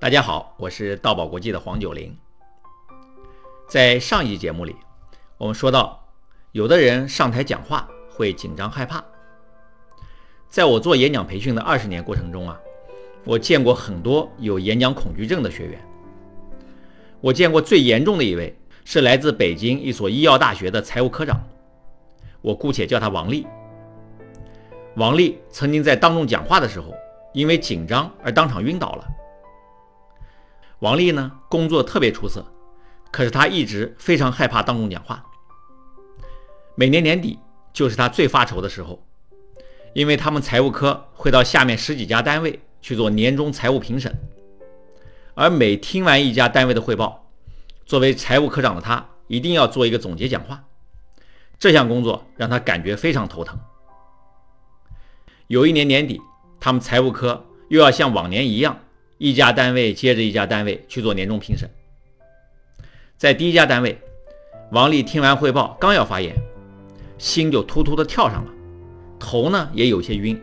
大家好，我是道宝国际的黄九龄。在上一节目里，我们说到，有的人上台讲话会紧张害怕。在我做演讲培训的二十年过程中啊，我见过很多有演讲恐惧症的学员。我见过最严重的一位是来自北京一所医药大学的财务科长，我姑且叫他王丽。王丽曾经在当众讲话的时候，因为紧张而当场晕倒了。王丽呢，工作特别出色，可是她一直非常害怕当众讲话。每年年底就是她最发愁的时候，因为他们财务科会到下面十几家单位去做年终财务评审，而每听完一家单位的汇报，作为财务科长的他一定要做一个总结讲话。这项工作让他感觉非常头疼。有一年年底，他们财务科又要像往年一样。一家单位接着一家单位去做年终评审，在第一家单位，王丽听完汇报，刚要发言，心就突突的跳上了，头呢也有些晕，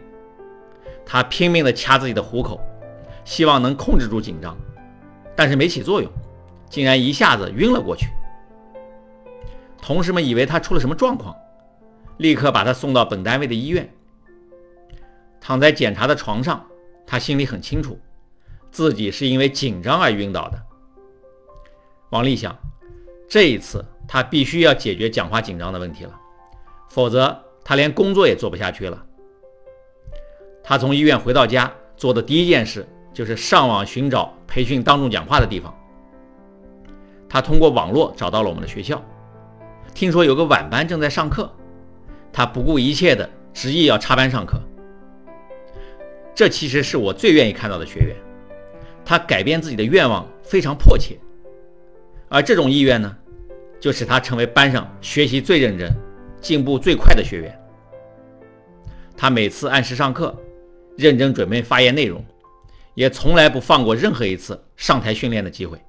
他拼命的掐自己的虎口，希望能控制住紧张，但是没起作用，竟然一下子晕了过去。同事们以为他出了什么状况，立刻把他送到本单位的医院。躺在检查的床上，他心里很清楚。自己是因为紧张而晕倒的。王丽想，这一次他必须要解决讲话紧张的问题了，否则他连工作也做不下去了。他从医院回到家，做的第一件事就是上网寻找培训当众讲话的地方。他通过网络找到了我们的学校，听说有个晚班正在上课，他不顾一切的执意要插班上课。这其实是我最愿意看到的学员。他改变自己的愿望非常迫切，而这种意愿呢，就使他成为班上学习最认真、进步最快的学员。他每次按时上课，认真准备发言内容，也从来不放过任何一次上台训练的机会。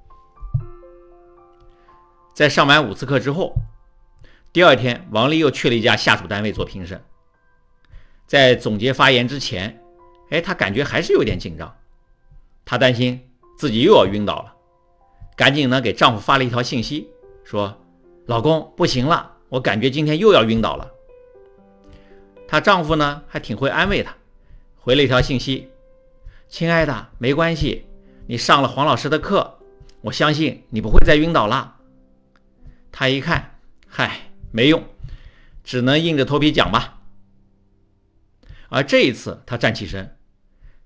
在上完五次课之后，第二天，王丽又去了一家下属单位做评审。在总结发言之前，哎，他感觉还是有点紧张。她担心自己又要晕倒了，赶紧呢给丈夫发了一条信息，说：“老公不行了，我感觉今天又要晕倒了。”她丈夫呢还挺会安慰她，回了一条信息：“亲爱的，没关系，你上了黄老师的课，我相信你不会再晕倒了。”她一看，嗨，没用，只能硬着头皮讲吧。而这一次，她站起身。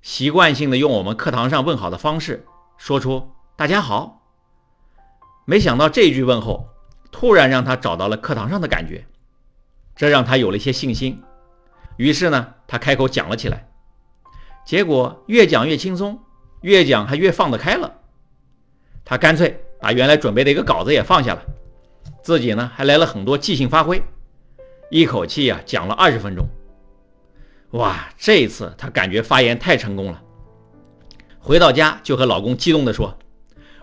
习惯性的用我们课堂上问好的方式说出“大家好”，没想到这句问候突然让他找到了课堂上的感觉，这让他有了一些信心。于是呢，他开口讲了起来，结果越讲越轻松，越讲还越放得开了。他干脆把原来准备的一个稿子也放下了，自己呢还来了很多即兴发挥，一口气呀讲了二十分钟。哇，这一次她感觉发言太成功了，回到家就和老公激动地说：“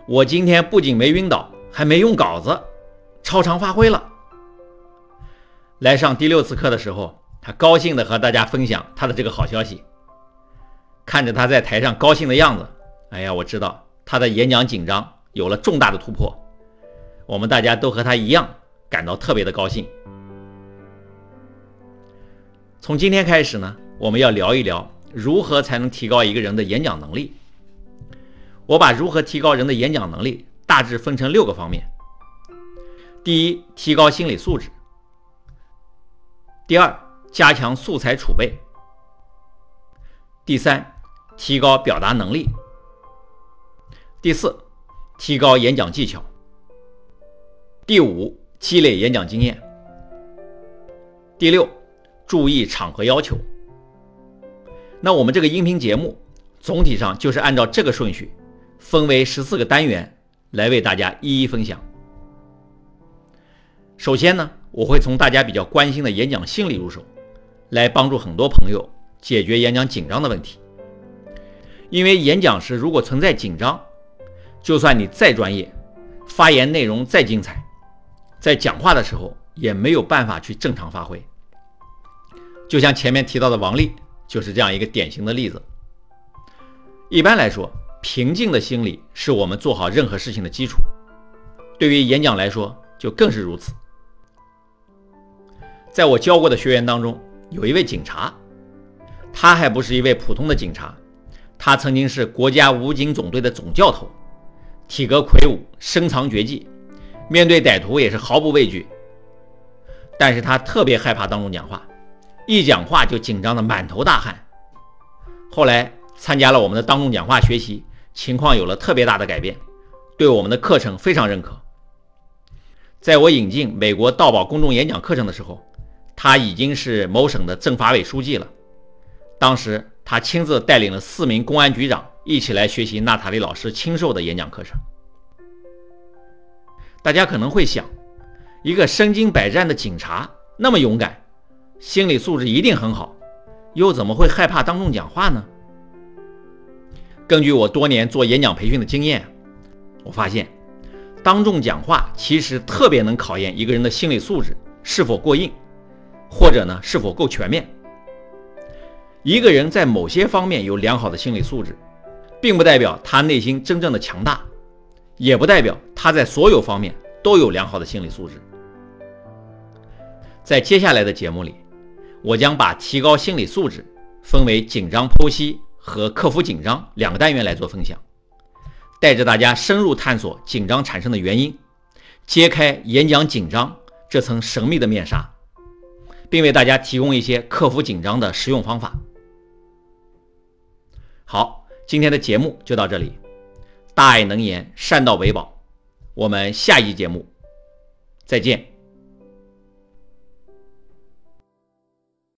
我今天不仅没晕倒，还没用稿子，超常发挥了。”来上第六次课的时候，她高兴地和大家分享她的这个好消息。看着她在台上高兴的样子，哎呀，我知道她的演讲紧张有了重大的突破。我们大家都和她一样感到特别的高兴。从今天开始呢，我们要聊一聊如何才能提高一个人的演讲能力。我把如何提高人的演讲能力大致分成六个方面：第一，提高心理素质；第二，加强素材储备；第三，提高表达能力；第四，提高演讲技巧；第五，积累演讲经验；第六。注意场合要求。那我们这个音频节目总体上就是按照这个顺序，分为十四个单元来为大家一一分享。首先呢，我会从大家比较关心的演讲心理入手，来帮助很多朋友解决演讲紧张的问题。因为演讲时如果存在紧张，就算你再专业，发言内容再精彩，在讲话的时候也没有办法去正常发挥。就像前面提到的王丽，就是这样一个典型的例子。一般来说，平静的心理是我们做好任何事情的基础。对于演讲来说，就更是如此。在我教过的学员当中，有一位警察，他还不是一位普通的警察，他曾经是国家武警总队的总教头，体格魁梧，深藏绝技，面对歹徒也是毫不畏惧。但是他特别害怕当众讲话，一讲话就紧张的满头大汗。后来参加了我们的当众讲话学习，情况有了特别大的改变，对我们的课程非常认可。在我引进美国道宝公众演讲课程的时候，他已经是某省的政法委书记了。当时他亲自带领了四名公安局长一起来学习娜塔莉老师亲授的演讲课程。大家可能会想，一个身经百战的警察那么勇敢，心理素质一定很好，又怎么会害怕当众讲话呢？根据我多年做演讲培训的经验，我发现。当众讲话其实特别能考验一个人的心理素质是否过硬，或者呢是否够全面。一个人在某些方面有良好的心理素质，并不代表他内心真正的强大，也不代表他在所有方面都有良好的心理素质。在接下来的节目里，我将把提高心理素质分为紧张剖析和克服紧张两个单元来做分享。带着大家深入探索紧张产生的原因，揭开演讲紧张这层神秘的面纱，并为大家提供一些克服紧张的实用方法。好，今天的节目就到这里，大爱能言，善道为宝，我们下一节目再见。